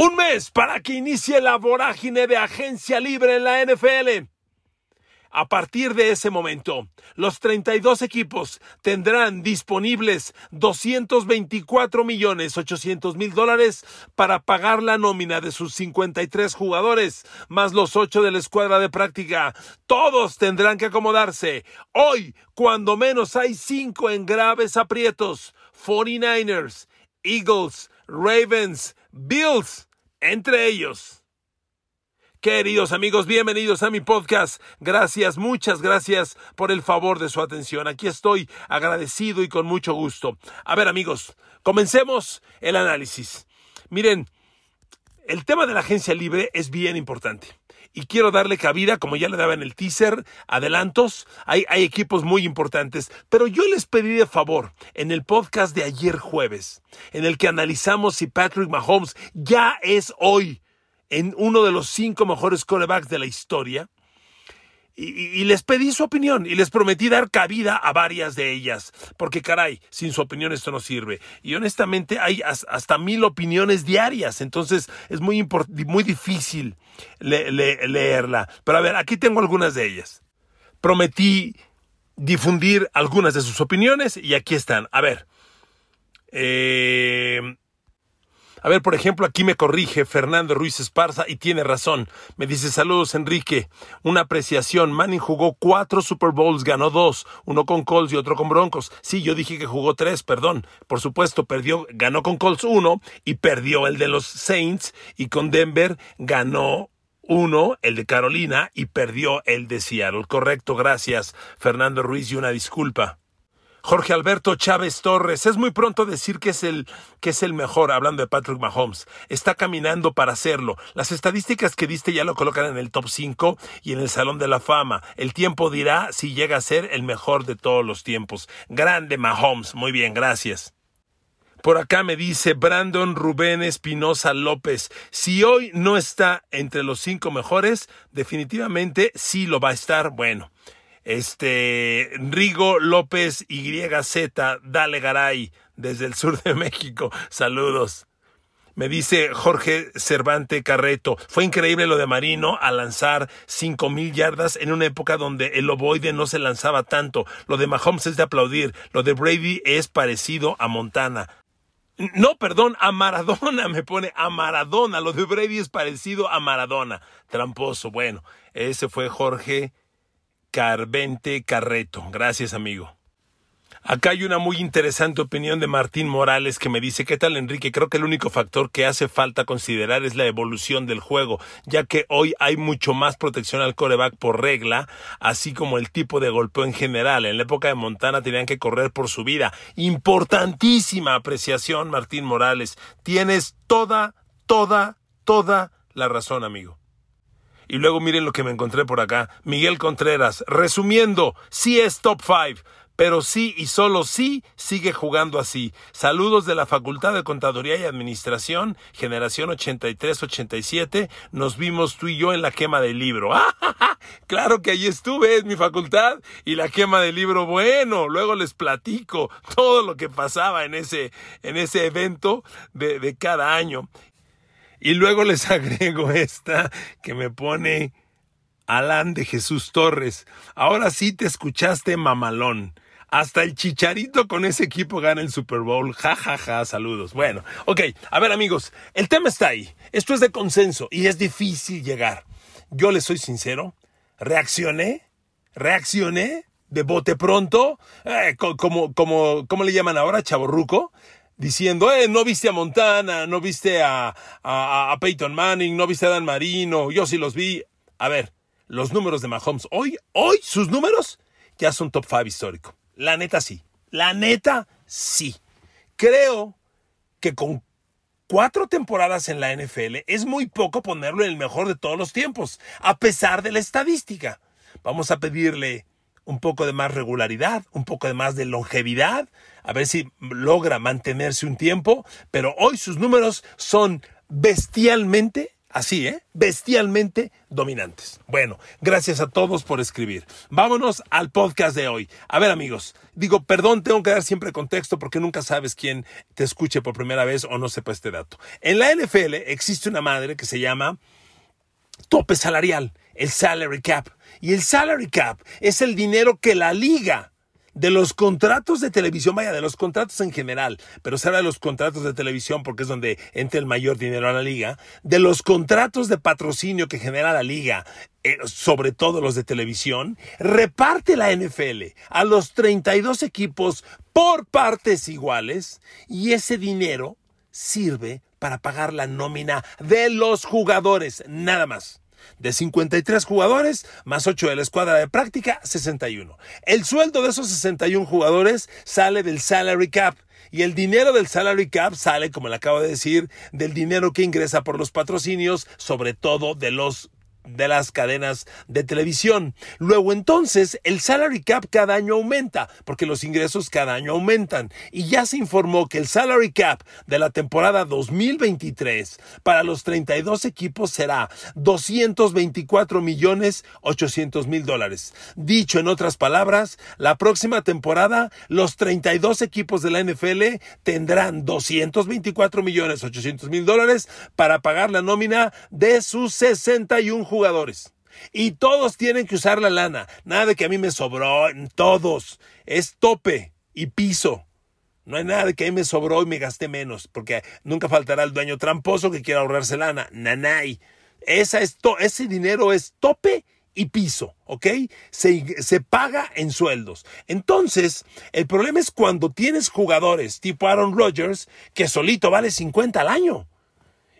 Un mes para que inicie la vorágine de agencia libre en la NFL. A partir de ese momento, los 32 equipos tendrán disponibles 224 millones 800 mil dólares para pagar la nómina de sus 53 jugadores, más los 8 de la escuadra de práctica. Todos tendrán que acomodarse. Hoy, cuando menos hay 5 en graves aprietos. 49ers, Eagles, Ravens, Bills entre ellos. Queridos amigos, bienvenidos a mi podcast. Gracias, muchas gracias por el favor de su atención. Aquí estoy agradecido y con mucho gusto. A ver amigos, comencemos el análisis. Miren, el tema de la agencia libre es bien importante y quiero darle cabida, como ya le daba en el teaser, adelantos. Hay, hay, equipos muy importantes, pero yo les pedí de favor en el podcast de ayer jueves, en el que analizamos si Patrick Mahomes ya es hoy en uno de los cinco mejores corebacks de la historia. Y, les pedí su opinión y les prometí dar cabida a varias de ellas, porque caray, sin su opinión esto no sirve. Y honestamente hay hasta mil opiniones diarias, entonces es muy, muy difícil leerla. Pero a ver, aquí tengo algunas de ellas. Prometí difundir algunas de sus opiniones y aquí están. A ver. Eh, a ver, por ejemplo, aquí me corrige Fernando Ruiz Esparza y tiene razón. Me dice saludos Enrique. Una apreciación. Manning jugó cuatro Super Bowls, ganó dos, uno con Colts y otro con Broncos. Sí, yo dije que jugó tres, perdón. Por supuesto, perdió, ganó con Colts uno y perdió el de los Saints y con Denver ganó uno, el de Carolina, y perdió el de Seattle. Correcto, gracias, Fernando Ruiz, y una disculpa. Jorge Alberto Chávez Torres, es muy pronto decir que es el que es el mejor, hablando de Patrick Mahomes. Está caminando para hacerlo. Las estadísticas que diste ya lo colocan en el top 5 y en el Salón de la Fama. El tiempo dirá si llega a ser el mejor de todos los tiempos. Grande Mahomes. Muy bien, gracias. Por acá me dice Brandon Rubén Espinosa López, si hoy no está entre los cinco mejores, definitivamente sí lo va a estar. Bueno, este, Rigo López YZ, dale garay, desde el sur de México. Saludos. Me dice Jorge Cervante Carreto, fue increíble lo de Marino a lanzar cinco mil yardas en una época donde el ovoide no se lanzaba tanto. Lo de Mahomes es de aplaudir, lo de Brady es parecido a Montana. No, perdón, a Maradona me pone a Maradona. Lo de Brady es parecido a Maradona. Tramposo. Bueno, ese fue Jorge Carvente Carreto. Gracias, amigo. Acá hay una muy interesante opinión de Martín Morales que me dice, ¿qué tal Enrique? Creo que el único factor que hace falta considerar es la evolución del juego, ya que hoy hay mucho más protección al coreback por regla, así como el tipo de golpeo en general. En la época de Montana tenían que correr por su vida. Importantísima apreciación, Martín Morales. Tienes toda, toda, toda la razón, amigo. Y luego miren lo que me encontré por acá. Miguel Contreras, resumiendo, sí es top 5, pero sí y solo sí sigue jugando así. Saludos de la Facultad de Contaduría y Administración, generación 83-87. Nos vimos tú y yo en la quema del libro. claro que allí estuve, es mi facultad. Y la quema del libro, bueno, luego les platico todo lo que pasaba en ese, en ese evento de, de cada año. Y luego les agrego esta que me pone Alan de Jesús Torres. Ahora sí te escuchaste mamalón. Hasta el chicharito con ese equipo gana el Super Bowl. Ja, ja, ja, saludos. Bueno, ok, a ver amigos, el tema está ahí. Esto es de consenso y es difícil llegar. Yo les soy sincero, reaccioné, reaccioné de bote pronto, eh, como, como, ¿cómo le llaman ahora? Chaborruco diciendo, eh, no viste a Montana, no viste a, a, Peyton Manning, no viste a Dan Marino, yo sí los vi. A ver, los números de Mahomes, hoy, hoy sus números ya son top 5 histórico. La neta sí, la neta sí. Creo que con cuatro temporadas en la NFL es muy poco ponerlo en el mejor de todos los tiempos, a pesar de la estadística. Vamos a pedirle un poco de más regularidad, un poco de más de longevidad, a ver si logra mantenerse un tiempo, pero hoy sus números son bestialmente Así, ¿eh? Bestialmente dominantes. Bueno, gracias a todos por escribir. Vámonos al podcast de hoy. A ver, amigos, digo, perdón, tengo que dar siempre contexto porque nunca sabes quién te escuche por primera vez o no sepa este dato. En la NFL existe una madre que se llama tope salarial, el salary cap. Y el salary cap es el dinero que la liga de los contratos de televisión, vaya, de los contratos en general, pero se habla de los contratos de televisión porque es donde entra el mayor dinero a la liga, de los contratos de patrocinio que genera la liga, eh, sobre todo los de televisión, reparte la NFL a los 32 equipos por partes iguales y ese dinero sirve para pagar la nómina de los jugadores, nada más de 53 jugadores más 8 de la escuadra de práctica, 61. El sueldo de esos 61 jugadores sale del salary cap. Y el dinero del salary cap sale, como le acabo de decir, del dinero que ingresa por los patrocinios, sobre todo de los de las cadenas de televisión. Luego entonces el salary cap cada año aumenta porque los ingresos cada año aumentan y ya se informó que el salary cap de la temporada 2023 para los 32 equipos será 224 millones 800 mil dólares. Dicho en otras palabras, la próxima temporada los 32 equipos de la NFL tendrán 224 millones 800 mil dólares para pagar la nómina de sus 61 jugadores. Y todos tienen que usar la lana. Nada de que a mí me sobró. Todos. Es tope y piso. No hay nada de que a mí me sobró y me gasté menos. Porque nunca faltará el dueño tramposo que quiera ahorrarse lana. Nanay. Esa es ese dinero es tope y piso, ¿ok? Se, se, paga en sueldos. Entonces, el problema es cuando tienes jugadores tipo Aaron Rodgers que solito vale 50 al año.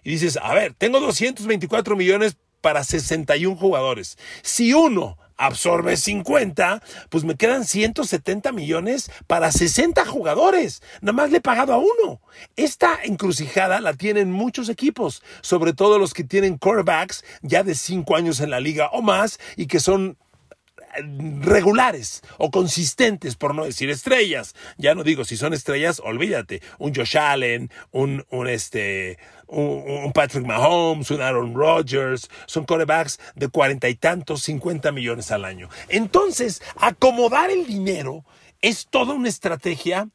Y dices, a ver, tengo 224 millones para 61 jugadores. Si uno absorbe 50, pues me quedan 170 millones para 60 jugadores. Nada más le he pagado a uno. Esta encrucijada la tienen muchos equipos, sobre todo los que tienen quarterbacks ya de 5 años en la liga o más y que son regulares o consistentes, por no decir estrellas. Ya no digo si son estrellas, olvídate. Un Josh Allen, un, un este, un, Patrick Mahomes, un Aaron Rodgers, son corebacks de cuarenta y tantos, cincuenta millones al año. Entonces, acomodar el dinero es toda una estrategia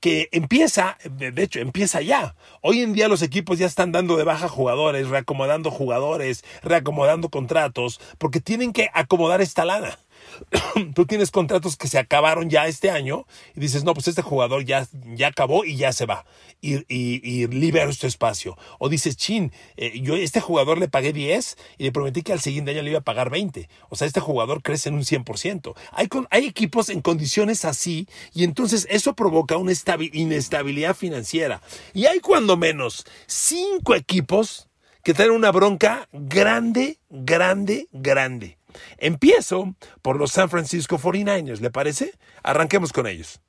que empieza, de hecho, empieza ya. Hoy en día los equipos ya están dando de baja jugadores, reacomodando jugadores, reacomodando contratos, porque tienen que acomodar esta lana. tú tienes contratos que se acabaron ya este año y dices, no, pues este jugador ya, ya acabó y ya se va y, y, y este espacio. O dices, chin, eh, yo este jugador le pagué 10 y le prometí que al siguiente año le iba a pagar 20. O sea, este jugador crece en un 100%. Hay, hay equipos en condiciones así y entonces eso provoca una inestabilidad financiera. Y hay cuando menos cinco equipos que traen una bronca grande, grande, grande. Empiezo por los San Francisco 49ers, ¿le parece? Arranquemos con ellos.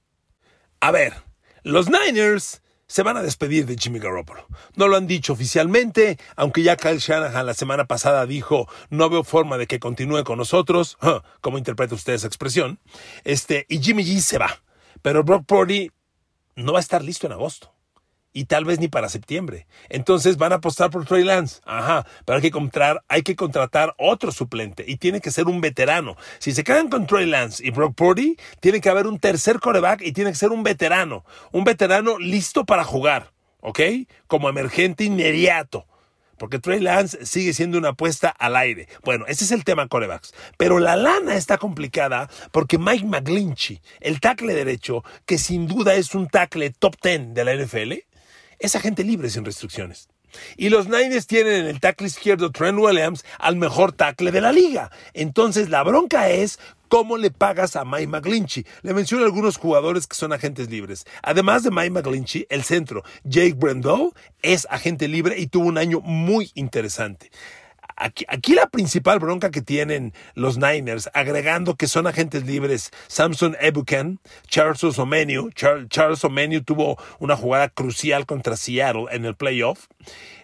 A ver, los Niners se van a despedir de Jimmy Garoppolo. No lo han dicho oficialmente, aunque ya Kyle Shanahan la semana pasada dijo no veo forma de que continúe con nosotros. ¿Cómo interpreta usted esa expresión? Este, y Jimmy G se va. Pero Brock Purdy no va a estar listo en agosto y tal vez ni para septiembre. Entonces van a apostar por Trey Lance. Ajá, pero hay que, comprar, hay que contratar otro suplente y tiene que ser un veterano. Si se quedan con Trey Lance y Brock Purdy, tiene que haber un tercer coreback y tiene que ser un veterano. Un veterano listo para jugar, ¿ok? Como emergente inmediato. Porque Trey Lance sigue siendo una apuesta al aire. Bueno, ese es el tema corebacks. Pero la lana está complicada porque Mike McGlinchey, el tackle derecho, que sin duda es un tackle top 10 de la NFL, es agente libre sin restricciones. Y los Niners tienen en el tackle izquierdo Trent Williams al mejor tackle de la liga. Entonces la bronca es cómo le pagas a Mike McGlinchey. Le menciono algunos jugadores que son agentes libres. Además de Mike McGlinchey, el centro Jake Brendo es agente libre y tuvo un año muy interesante. Aquí, la principal bronca que tienen los Niners, agregando que son agentes libres, Samson Ebuken, Charles Omeniu, Charles Omeniu tuvo una jugada crucial contra Seattle en el playoff.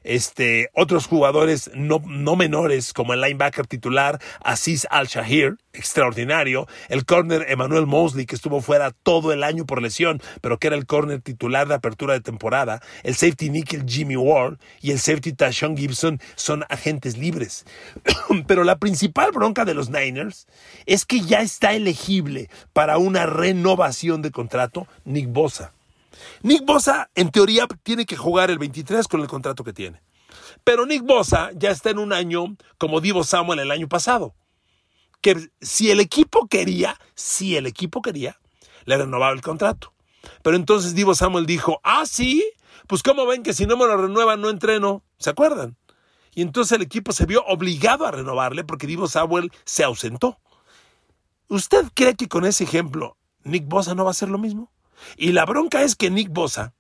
Este, otros jugadores no, no menores, como el linebacker titular Aziz Al-Shahir, extraordinario, el corner Emmanuel Mosley, que estuvo fuera todo el año por lesión, pero que era el corner titular de apertura de temporada, el safety nickel Jimmy Ward y el safety Tashon Gibson son agentes libres. pero la principal bronca de los Niners es que ya está elegible para una renovación de contrato Nick Bosa. Nick Bosa, en teoría, tiene que jugar el 23 con el contrato que tiene. Pero Nick Bosa ya está en un año como Divo Samuel el año pasado que si el equipo quería, si el equipo quería, le renovaba el contrato. Pero entonces Divo Samuel dijo, ah, sí, pues cómo ven que si no me lo renuevan no entreno, ¿se acuerdan? Y entonces el equipo se vio obligado a renovarle porque Divo Samuel se ausentó. ¿Usted cree que con ese ejemplo Nick Bosa no va a hacer lo mismo? Y la bronca es que Nick Bosa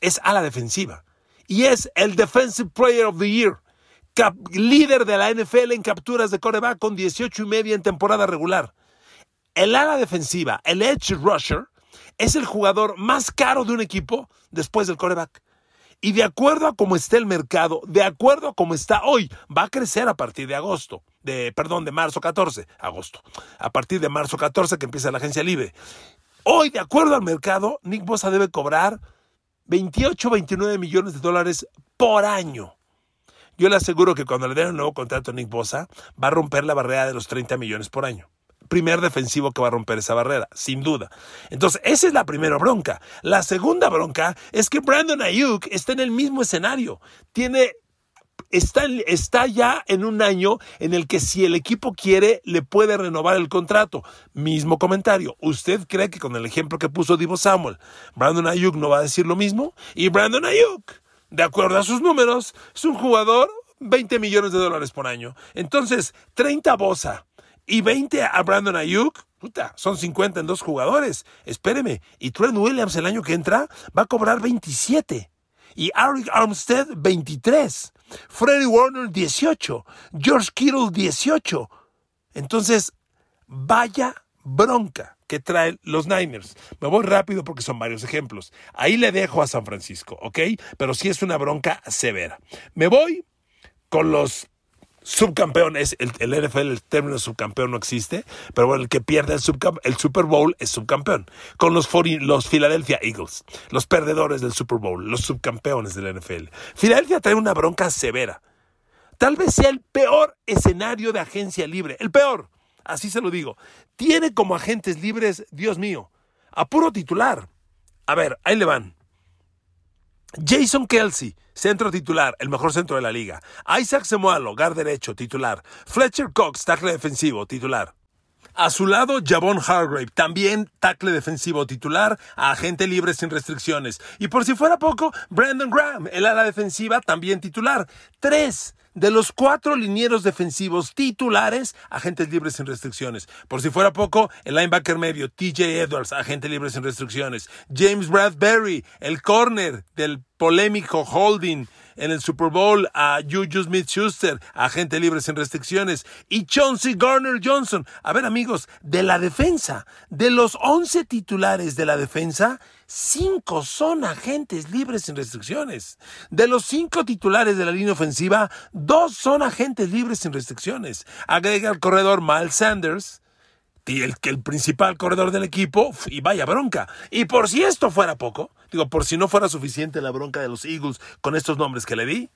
es a la defensiva y es el Defensive Player of the Year líder de la NFL en capturas de coreback con 18 y media en temporada regular. El ala defensiva, el edge rusher, es el jugador más caro de un equipo después del coreback. Y de acuerdo a cómo está el mercado, de acuerdo a cómo está hoy, va a crecer a partir de agosto, de, perdón, de marzo 14, agosto, a partir de marzo 14 que empieza la agencia libre. Hoy, de acuerdo al mercado, Nick Bosa debe cobrar 28, 29 millones de dólares por año. Yo le aseguro que cuando le den un nuevo contrato a Nick Bosa, va a romper la barrera de los 30 millones por año. Primer defensivo que va a romper esa barrera, sin duda. Entonces, esa es la primera bronca. La segunda bronca es que Brandon Ayuk está en el mismo escenario. Tiene Está, está, ya en un año en el que si el equipo quiere, le puede renovar el contrato. Mismo comentario. ¿Usted cree que con el ejemplo que puso Divo Samuel, Brandon Ayuk no va a decir lo mismo? Y Brandon Ayuk de acuerdo a sus números, es un jugador 20 millones de dólares por año. Entonces, 30 a Bosa y 20 a Brandon Ayuk, puta, son 50 en dos jugadores. Espéreme. Y Trent Williams el año que entra va a cobrar 27. Y Eric Armstead 23. Freddie Warner 18. George Kittle 18. Entonces, vaya bronca que traen los Niners. Me voy rápido porque son varios ejemplos. Ahí le dejo a San Francisco, ¿ok? Pero sí es una bronca severa. Me voy con los subcampeones. El, el NFL, el término subcampeón no existe, pero bueno, el que pierde el, Super Bowl es subcampeón. Con los, los Philadelphia Eagles, los perdedores del Super Bowl, los subcampeones del NFL. Filadelfia trae una bronca severa. Tal vez sea el peor escenario de agencia libre, el peor así se lo digo, tiene como agentes libres, Dios mío, a puro titular. A ver, ahí le van. Jason Kelsey, centro titular, el mejor centro de la liga. Isaac Semualo, gar derecho, titular. Fletcher Cox, tackle defensivo, titular. A su lado, Javon Hargrave, también tackle defensivo titular, agente libre sin restricciones. Y por si fuera poco, Brandon Graham, el ala defensiva, también titular. Tres de los cuatro linieros defensivos titulares, agentes libres sin restricciones. Por si fuera poco, el linebacker medio, TJ Edwards, agente libre sin restricciones. James Bradbury, el corner del polémico holding en el Super Bowl a Juju Smith Schuster, agente libre sin restricciones, y Chauncey Garner Johnson. A ver, amigos, de la defensa, de los 11 titulares de la defensa, cinco son agentes libres sin restricciones. De los cinco titulares de la línea ofensiva, dos son agentes libres sin restricciones. Agrega el corredor Miles Sanders, el, el principal corredor del equipo, y vaya bronca. Y por si esto fuera poco, digo, por si no fuera suficiente la bronca de los Eagles con estos nombres que le di,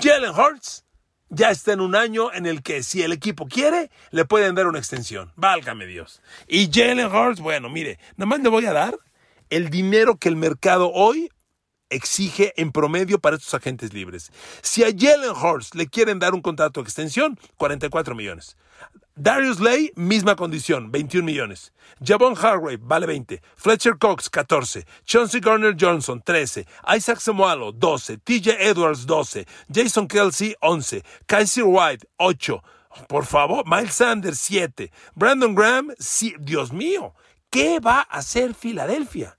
Jalen Hurts ya está en un año en el que si el equipo quiere, le pueden dar una extensión. Válgame Dios. Y Jalen Hurts, bueno, mire, nada más le voy a dar el dinero que el mercado hoy exige en promedio para estos agentes libres. Si a Jalen Hurts le quieren dar un contrato de extensión, 44 millones. Darius Lay, misma condición, 21 millones. Javon Hargrave, vale 20. Fletcher Cox, 14. Chauncey Garner Johnson, 13. Isaac Samualo, 12. TJ Edwards, 12. Jason Kelsey, 11. Kaiser White, 8. Por favor, Miles Sanders, 7. Brandon Graham, Dios mío, ¿qué va a hacer Filadelfia?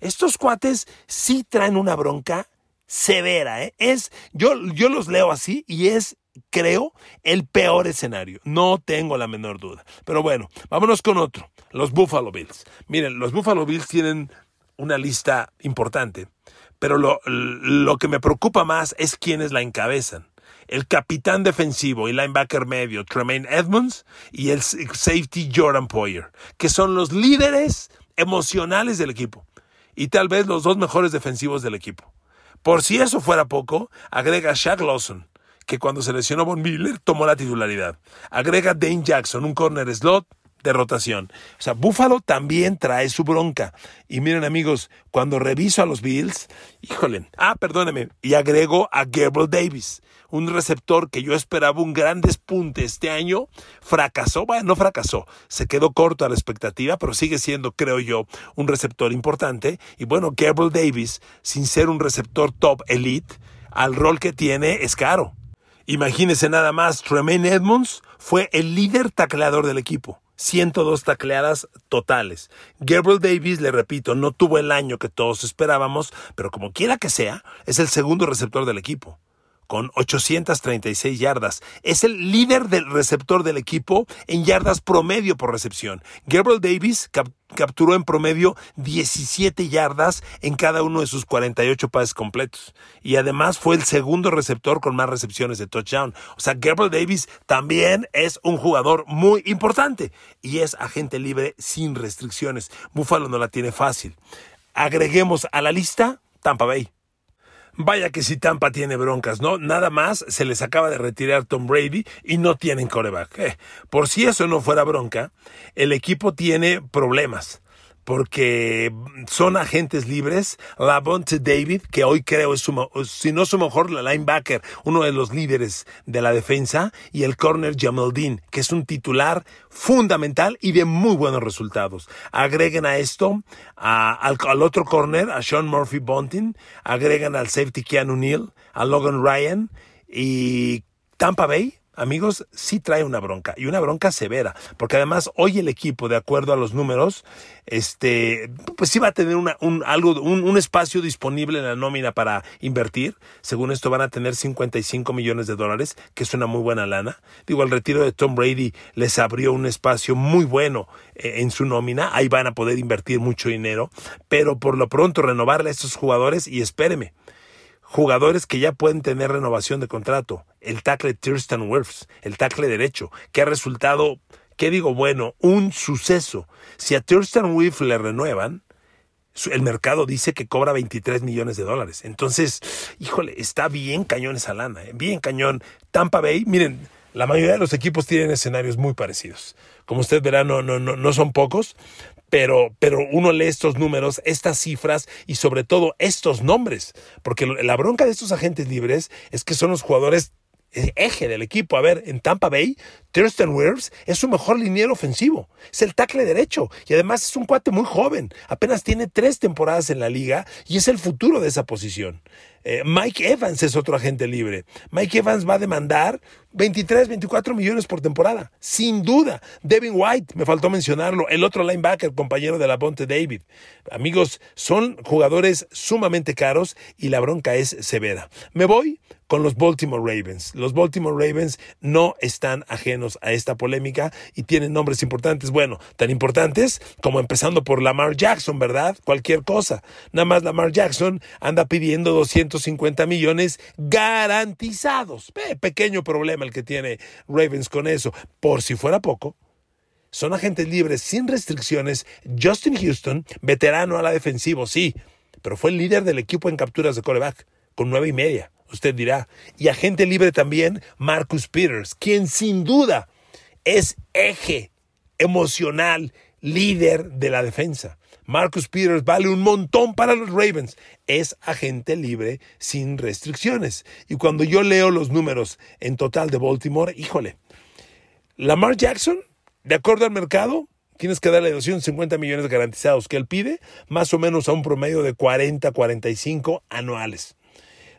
Estos cuates sí traen una bronca severa, ¿eh? Es, yo, yo los leo así y es, creo, el peor escenario. No tengo la menor duda. Pero bueno, vámonos con otro. Los Buffalo Bills. Miren, los Buffalo Bills tienen una lista importante, pero lo, lo que me preocupa más es quiénes la encabezan. el capitán defensivo y linebacker medio Tremaine Edmonds y el safety Jordan Poyer, que son los líderes emocionales del equipo y tal vez los dos mejores defensivos del equipo. Por si eso fuera poco, agrega Shaq Lawson, que cuando se lesionó Von Miller tomó la titularidad. Agrega Dane Jackson, un corner slot de rotación. O sea, Buffalo también trae su bronca. Y miren amigos, cuando reviso a los Bills, híjole, ah, perdóneme, y agrego a Gabriel Davis, un receptor que yo esperaba un gran despunte este año, fracasó, bueno, no fracasó, se quedó corto a la expectativa, pero sigue siendo, creo yo, un receptor importante. Y bueno, Gabriel Davis, sin ser un receptor top elite, al rol que tiene es caro. Imagínense nada más, Tremaine Edmonds fue el líder tacleador del equipo. 102 tacleadas totales. Gabriel Davis, le repito, no tuvo el año que todos esperábamos, pero como quiera que sea, es el segundo receptor del equipo con 836 yardas. Es el líder del receptor del equipo en yardas promedio por recepción. Gabriel Davis capturó en promedio 17 yardas en cada uno de sus 48 pases completos. Y además fue el segundo receptor con más recepciones de touchdown. O sea, Gabriel Davis también es un jugador muy importante y es agente libre sin restricciones. Buffalo no la tiene fácil. Agreguemos a la lista Tampa Bay. Vaya que si Tampa tiene broncas, ¿no? Nada más se les acaba de retirar Tom Brady y no tienen coreback. Eh, por si eso no fuera bronca, el equipo tiene problemas porque son agentes libres. Lavonte David, que hoy creo es su, si no su mejor linebacker, uno de los líderes de la defensa, y el corner Jamal Dean, que es un titular fundamental y de muy buenos resultados. Agreguen a esto al, al, otro corner, a Sean Murphy Bunting, agregan al safety Keanu Neal, a Logan Ryan y Tampa Bay amigos, sí trae una bronca y una bronca severa, porque además hoy el equipo, de acuerdo a los números, este, pues sí va a tener una, un, algo, un, espacio disponible en la nómina para invertir. Según esto van a tener 55 millones de dólares, que es una muy buena lana. Digo, el retiro de Tom Brady les abrió un espacio muy bueno eh, en su nómina. Ahí van a poder invertir mucho dinero, pero por lo pronto renovarle a estos jugadores y espéreme jugadores que ya pueden tener renovación de contrato. El tackle Thurston Wirfs, el tackle derecho, que ha resultado, ¿qué digo? Bueno, un suceso. Si a Thurston Wirfs le renuevan, el mercado dice que cobra 23 millones de dólares. Entonces, híjole, está bien cañón esa lana, ¿eh? bien cañón. Tampa Bay, miren, la mayoría de los equipos tienen escenarios muy parecidos. Como usted verá, no, no, no, no son pocos, pero, pero uno lee estos números, estas cifras y sobre todo estos nombres, porque la bronca de estos agentes libres es que son los jugadores eh, eje del equipo. A ver, en Tampa Bay, Thurston Wirfs es su mejor liniero ofensivo. Es el tackle derecho y además es un cuate muy joven. Apenas tiene tres temporadas en la liga y es el futuro de esa posición. Eh, Mike Evans es otro agente libre. Mike Evans va a demandar 23, 24 millones por temporada, sin duda. Devin White, me faltó mencionarlo, el otro linebacker, compañero de la Ponte David. Amigos, son jugadores sumamente caros y la bronca es severa. Me voy con los Baltimore Ravens. Los Baltimore Ravens no están ajenos a esta polémica y tienen nombres importantes, bueno, tan importantes como empezando por Lamar Jackson, ¿verdad? Cualquier cosa. Nada más Lamar Jackson anda pidiendo 250 millones garantizados. pequeño problema el que tiene Ravens con eso. Por si fuera poco, son agentes libres sin restricciones. Justin Houston, veterano a la defensiva, sí, pero fue el líder del equipo en capturas de coreback, con nueve y media, usted dirá. Y agente libre también, Marcus Peters, quien sin duda es eje emocional, líder de la defensa. Marcus Peters vale un montón para los Ravens. Es agente libre sin restricciones. Y cuando yo leo los números en total de Baltimore, híjole, Lamar Jackson, de acuerdo al mercado, tienes que darle 250 millones garantizados que él pide, más o menos a un promedio de 40, 45 anuales.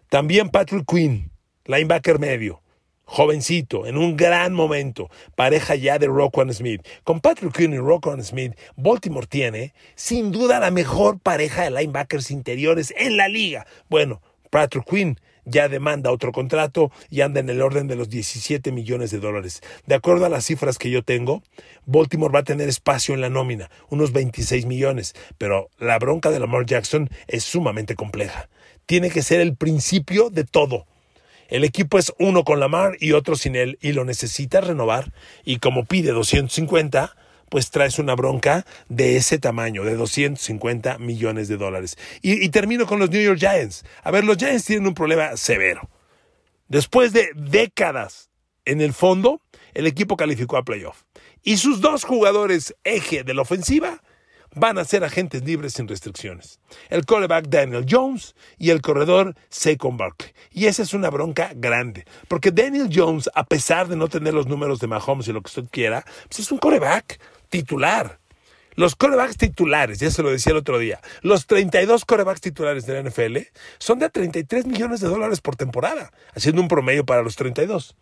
También Patrick Quinn, linebacker medio, jovencito, en un gran momento, pareja ya de Roquan Smith. Con Patrick Quinn y Roquan Smith, Baltimore tiene, sin duda, la mejor pareja de linebackers interiores en la liga. Bueno, Patrick Quinn ya demanda otro contrato y anda en el orden de los 17 millones de dólares. De acuerdo a las cifras que yo tengo, Baltimore va a tener espacio en la nómina, unos 26 millones, pero la bronca de Lamar Jackson es sumamente compleja. Tiene que ser el principio de todo El equipo es uno con Lamar y otro sin él y lo necesitas renovar y como pide 250, pues traes una bronca de ese tamaño, de 250 millones de dólares. Y, termino con los New York Giants. A ver, los Giants tienen un problema severo. Después de décadas en el fondo, el equipo calificó a playoff. Y sus dos jugadores eje de la ofensiva van a ser agentes libres sin restricciones. El quarterback Daniel Jones y el corredor Saquon Barkley. Y esa es una bronca grande, porque Daniel Jones, a pesar de no tener los números de Mahomes y lo que usted quiera, pues es un quarterback titular. Los corebacks titulares, ya se lo decía el otro día, los 32 corebacks titulares de la NFL son de 33 millones de dólares por temporada, haciendo un promedio para los 32.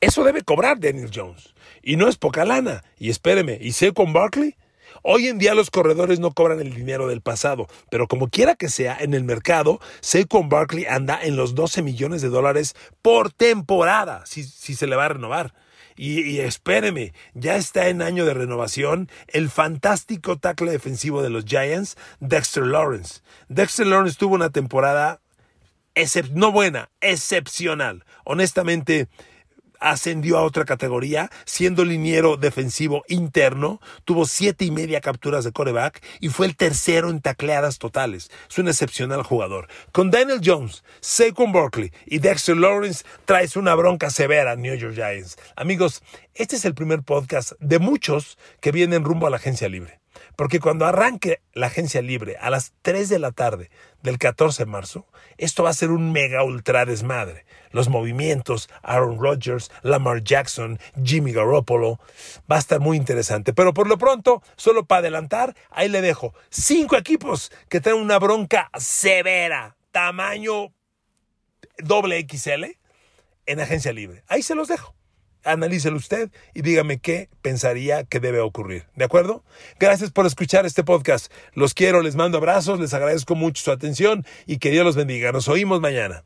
Eso debe cobrar Daniel Jones. Y no es poca lana. Y espéreme, ¿y con Barkley? Hoy en día los corredores no cobran el dinero del pasado, pero como quiera que sea, en el mercado, Saquon Barkley anda en los 12 millones de dólares por temporada, si, si se le va a renovar. Y, y, espéreme, ya está en año de renovación el fantástico tackle defensivo de los Giants, Dexter Lawrence. Dexter Lawrence tuvo una temporada no buena, excepcional. Honestamente, ascendió a otra categoría, siendo liniero defensivo interno, tuvo siete y media capturas de coreback y fue el tercero en tacleadas totales. Es un excepcional jugador. Con Daniel Jones, Saquon Barkley y Dexter Lawrence traes una bronca severa a New York Giants. Amigos, este es el primer podcast de muchos que vienen rumbo a la agencia libre. Porque cuando arranque la agencia libre a las 3 de la tarde del 14 de marzo, esto va a ser un mega ultra desmadre. Los movimientos, Aaron Rodgers, Lamar Jackson, Jimmy Garoppolo, va a estar muy interesante. Pero por lo pronto, solo para adelantar, ahí le dejo cinco equipos que traen una bronca severa, tamaño doble XL en agencia libre. Ahí se los dejo analícelo usted y dígame qué pensaría que debe ocurrir. ¿De acuerdo? Gracias por escuchar este podcast. Los quiero, les mando abrazos, les agradezco mucho su atención y que Dios los bendiga. Nos oímos mañana.